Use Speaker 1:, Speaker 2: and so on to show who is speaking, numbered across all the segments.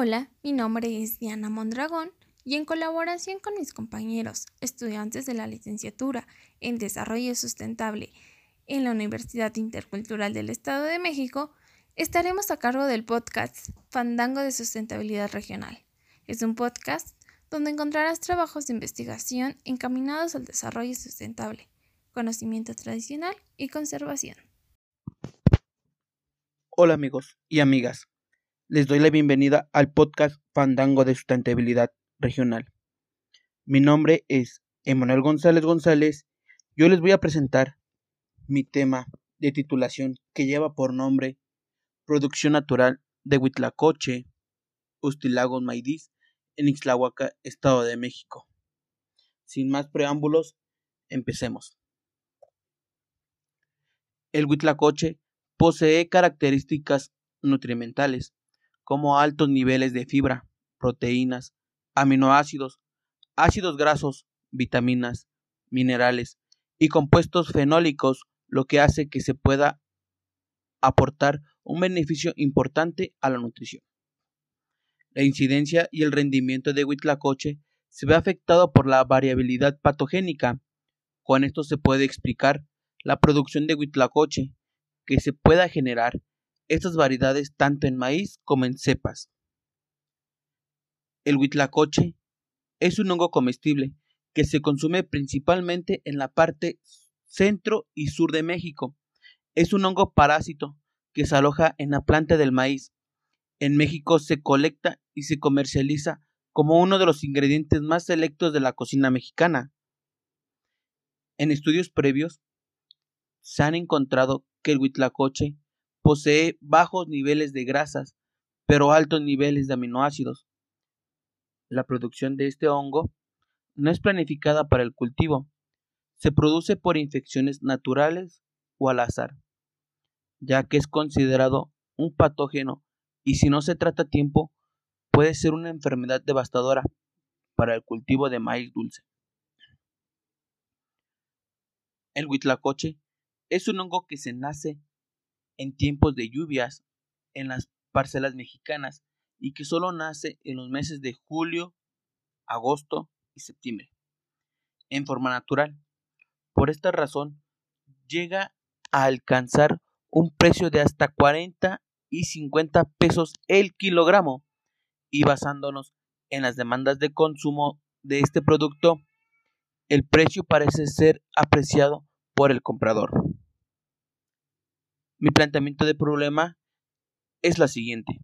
Speaker 1: Hola, mi nombre es Diana Mondragón y en colaboración con mis compañeros, estudiantes de la licenciatura en Desarrollo Sustentable en la Universidad Intercultural del Estado de México, estaremos a cargo del podcast Fandango de Sustentabilidad Regional. Es un podcast donde encontrarás trabajos de investigación encaminados al desarrollo sustentable, conocimiento tradicional y conservación.
Speaker 2: Hola amigos y amigas, les doy la bienvenida al podcast Fandango de Sustentabilidad Regional. Mi nombre es Emanuel González González. Yo les voy a presentar mi tema de titulación que lleva por nombre Producción Natural de Huitlacoche, Ustilagos Maidís, en Ixtlahuaca, Estado de México. Sin más preámbulos, empecemos. El Huitlacoche Posee características nutrimentales como altos niveles de fibra, proteínas, aminoácidos, ácidos grasos, vitaminas, minerales y compuestos fenólicos, lo que hace que se pueda aportar un beneficio importante a la nutrición. La incidencia y el rendimiento de Huitlacoche se ve afectado por la variabilidad patogénica. Con esto se puede explicar la producción de Huitlacoche, que se pueda generar estas variedades tanto en maíz como en cepas. El huitlacoche es un hongo comestible que se consume principalmente en la parte centro y sur de México. Es un hongo parásito que se aloja en la planta del maíz. En México se colecta y se comercializa como uno de los ingredientes más selectos de la cocina mexicana. En estudios previos se han encontrado que el huitlacoche posee bajos niveles de grasas, pero altos niveles de aminoácidos. La producción de este hongo no es planificada para el cultivo, se produce por infecciones naturales o al azar, ya que es considerado un patógeno y si no se trata a tiempo puede ser una enfermedad devastadora para el cultivo de maíz dulce. El huitlacoche es un hongo que se nace en tiempos de lluvias en las parcelas mexicanas y que solo nace en los meses de julio, agosto y septiembre, en forma natural. Por esta razón, llega a alcanzar un precio de hasta 40 y 50 pesos el kilogramo y basándonos en las demandas de consumo de este producto, el precio parece ser apreciado por el comprador. Mi planteamiento de problema es la siguiente.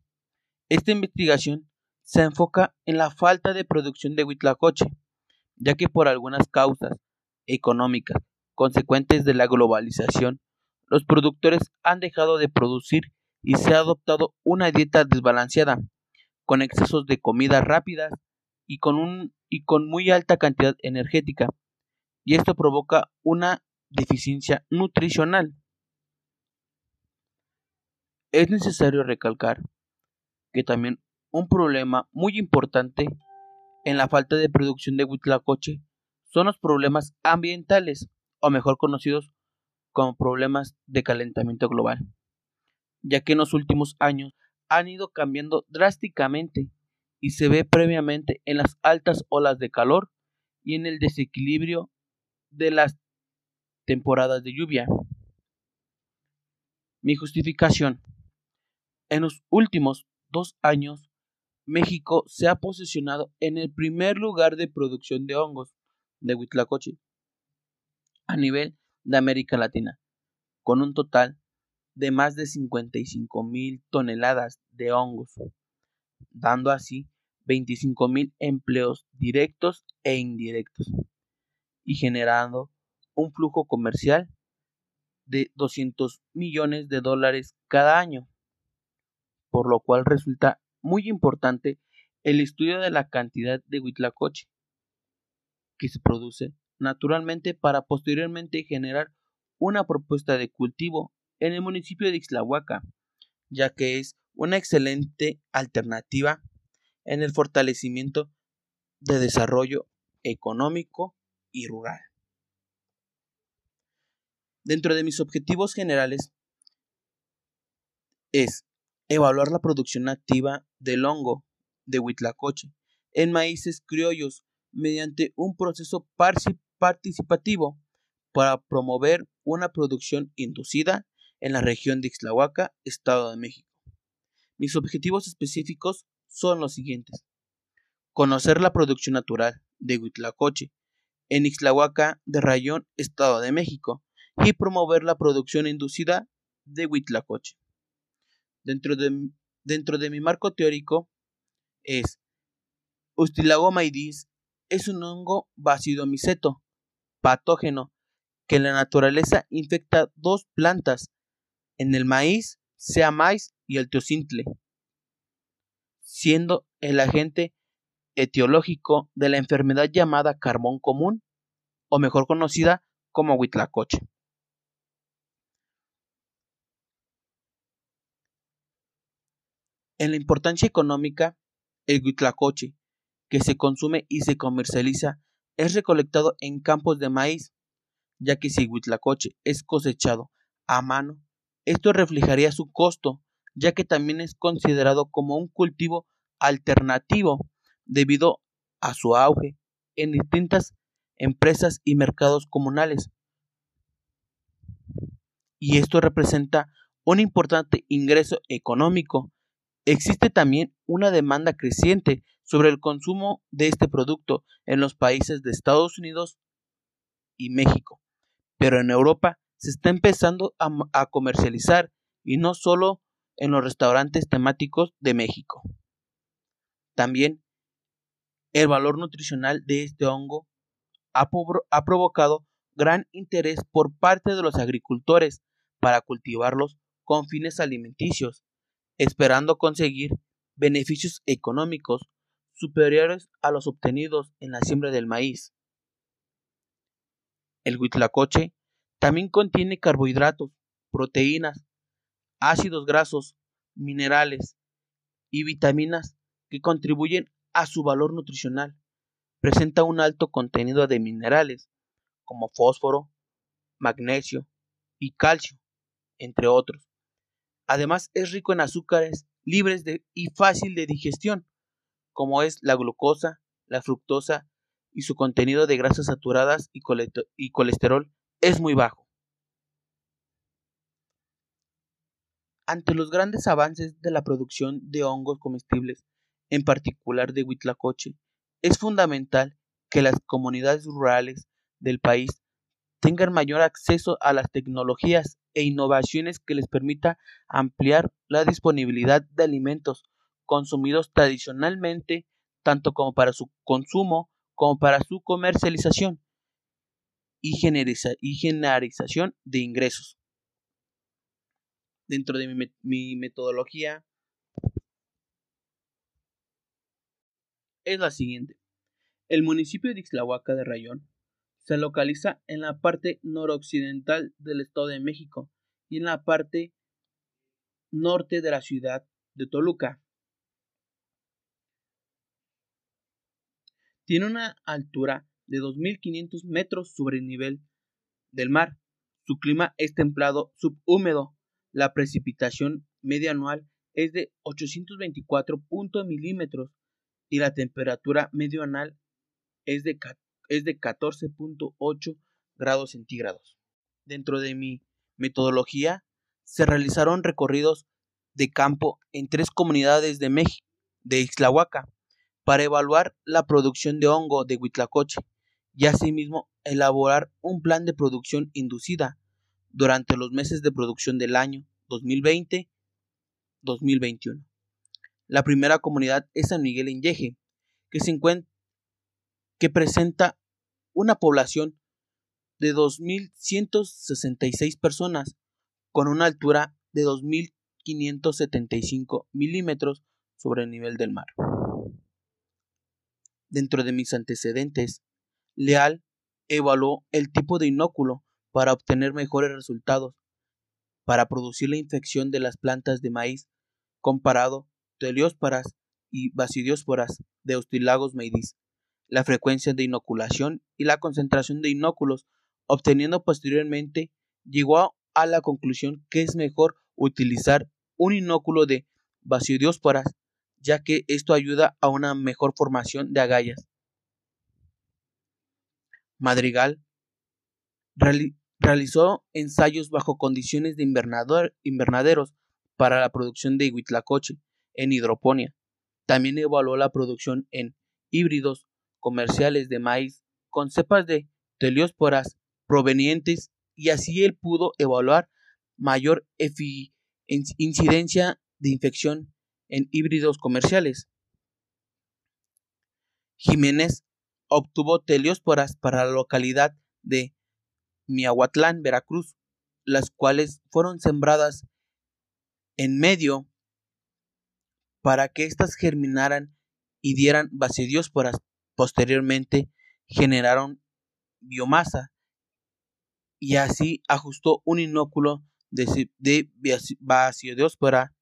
Speaker 2: Esta investigación se enfoca en la falta de producción de huitlacoche, ya que por algunas causas económicas consecuentes de la globalización, los productores han dejado de producir y se ha adoptado una dieta desbalanceada, con excesos de comida rápida y con, un, y con muy alta cantidad energética, y esto provoca una deficiencia nutricional. Es necesario recalcar que también un problema muy importante en la falta de producción de huitlacoche son los problemas ambientales, o mejor conocidos como problemas de calentamiento global, ya que en los últimos años han ido cambiando drásticamente y se ve previamente en las altas olas de calor y en el desequilibrio de las temporadas de lluvia. Mi justificación en los últimos dos años, México se ha posicionado en el primer lugar de producción de hongos de Huitlacoche a nivel de América Latina, con un total de más de 55 mil toneladas de hongos, dando así 25 mil empleos directos e indirectos y generando un flujo comercial de 200 millones de dólares cada año por lo cual resulta muy importante el estudio de la cantidad de huitlacoche que se produce naturalmente para posteriormente generar una propuesta de cultivo en el municipio de Ixtlahuaca, ya que es una excelente alternativa en el fortalecimiento de desarrollo económico y rural. Dentro de mis objetivos generales es evaluar la producción activa del hongo de Huitlacoche en maíces criollos mediante un proceso participativo para promover una producción inducida en la región de Ixtlahuaca, Estado de México. Mis objetivos específicos son los siguientes. Conocer la producción natural de Huitlacoche en Ixtlahuaca de Rayón, Estado de México, y promover la producción inducida de Huitlacoche. Dentro de, dentro de mi marco teórico es Ustilagomaides es un hongo bacidomiceto patógeno que en la naturaleza infecta dos plantas, en el maíz, sea maíz y el teocintle, siendo el agente etiológico de la enfermedad llamada carbón común, o mejor conocida como huitlacoche. En la importancia económica, el huitlacoche, que se consume y se comercializa, es recolectado en campos de maíz, ya que si el huitlacoche es cosechado a mano, esto reflejaría su costo, ya que también es considerado como un cultivo alternativo debido a su auge en distintas empresas y mercados comunales. Y esto representa un importante ingreso económico. Existe también una demanda creciente sobre el consumo de este producto en los países de Estados Unidos y México, pero en Europa se está empezando a, comercializar y no solo en los restaurantes temáticos de México. También el valor nutricional de este hongo ha, ha provocado gran interés por parte de los agricultores para cultivarlos con fines alimenticios, esperando conseguir beneficios económicos superiores a los obtenidos en la siembra del maíz. El huitlacoche también contiene carbohidratos, proteínas, ácidos grasos, minerales y vitaminas que contribuyen a su valor nutricional. Presenta un alto contenido de minerales como fósforo, magnesio y calcio, entre otros. Además es rico en azúcares libres y fácil de digestión, como es la glucosa, la fructosa y su contenido de grasas saturadas y, colesterol es muy bajo. Ante los grandes avances de la producción de hongos comestibles, en particular de Huitlacoche, es fundamental que las comunidades rurales del país tengan mayor acceso a las tecnologías e innovaciones que les permita ampliar la disponibilidad de alimentos consumidos tradicionalmente tanto como para su consumo como para su comercialización y, generalización de ingresos. Dentro de mi, mi metodología es la siguiente. El municipio de Ixtlahuaca de Rayón se localiza en la parte noroccidental del Estado de México y en la parte norte de la ciudad de Toluca. Tiene una altura de 2.500 metros sobre el nivel del mar. Su clima es templado subhúmedo. La precipitación media anual es de 824 milímetros y la temperatura medio anual es de, es de 14.8 grados centígrados. Dentro de mi metodología se realizaron recorridos de campo en tres comunidades de México, de Ixtlahuaca, para evaluar la producción de hongo de Huitlacoche y asimismo elaborar un plan de producción inducida durante los meses de producción del año 2020-2021. La primera comunidad es San Miguel en Yeje, que, se encuentra, que presenta una población de 2.166 personas con una altura de 2.575 milímetros sobre el nivel del mar. Dentro de mis antecedentes, Leal evaluó el tipo de inóculo para obtener mejores resultados para producir la infección de las plantas de maíz comparado teleósporas y basidiósporas de Ostilagos maidis, la frecuencia de inoculación y la concentración de inóculos, obteniendo posteriormente llegó a la conclusión que es mejor utilizar un inóculo de basidiósporas ya que esto ayuda a una mejor formación de agallas. Madrigal realizó ensayos bajo condiciones de invernaderos para la producción de huitlacoche en hidroponía. También evaluó la producción en híbridos comerciales de maíz con cepas de teliosporas provenientes y así él pudo evaluar mayor incidencia de infección en híbridos comerciales. Jiménez obtuvo teliosporas para la localidad de Miahuatlán, Veracruz, las cuales fueron sembradas en medio para que éstas germinaran y dieran basidiósporas. Posteriormente generaron biomasa y así ajustó un inóculo de, de basidióspora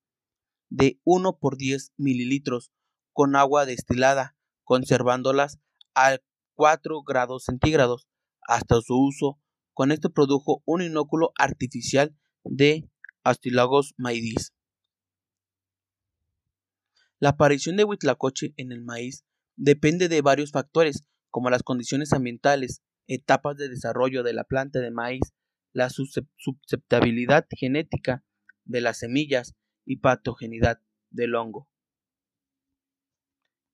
Speaker 2: de 1 por 10 mililitros con agua destilada, conservándolas a 4 grados centígrados hasta su uso. Con esto produjo un inóculo artificial de Astilagos maidis. La aparición de huitlacoche en el maíz depende de varios factores, como las condiciones ambientales, etapas de desarrollo de la planta de maíz, la susceptibilidad genética de las semillas y patogenidad del hongo.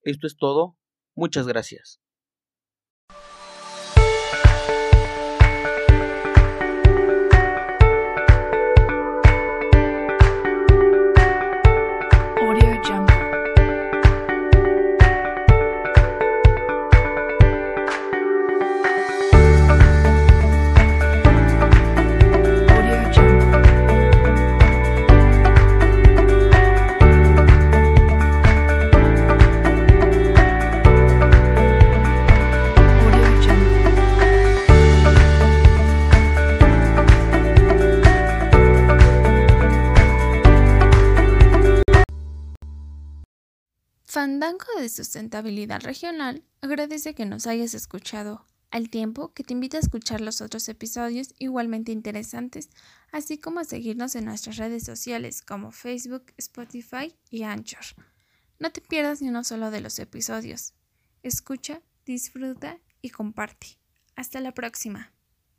Speaker 2: Esto es todo. Muchas gracias.
Speaker 1: Fandango de Sustentabilidad Regional agradece que nos hayas escuchado, al tiempo que te invita a escuchar los otros episodios igualmente interesantes, así como a seguirnos en nuestras redes sociales como Facebook, Spotify y Anchor. No te pierdas ni uno solo de los episodios. Escucha, disfruta y comparte. Hasta la próxima.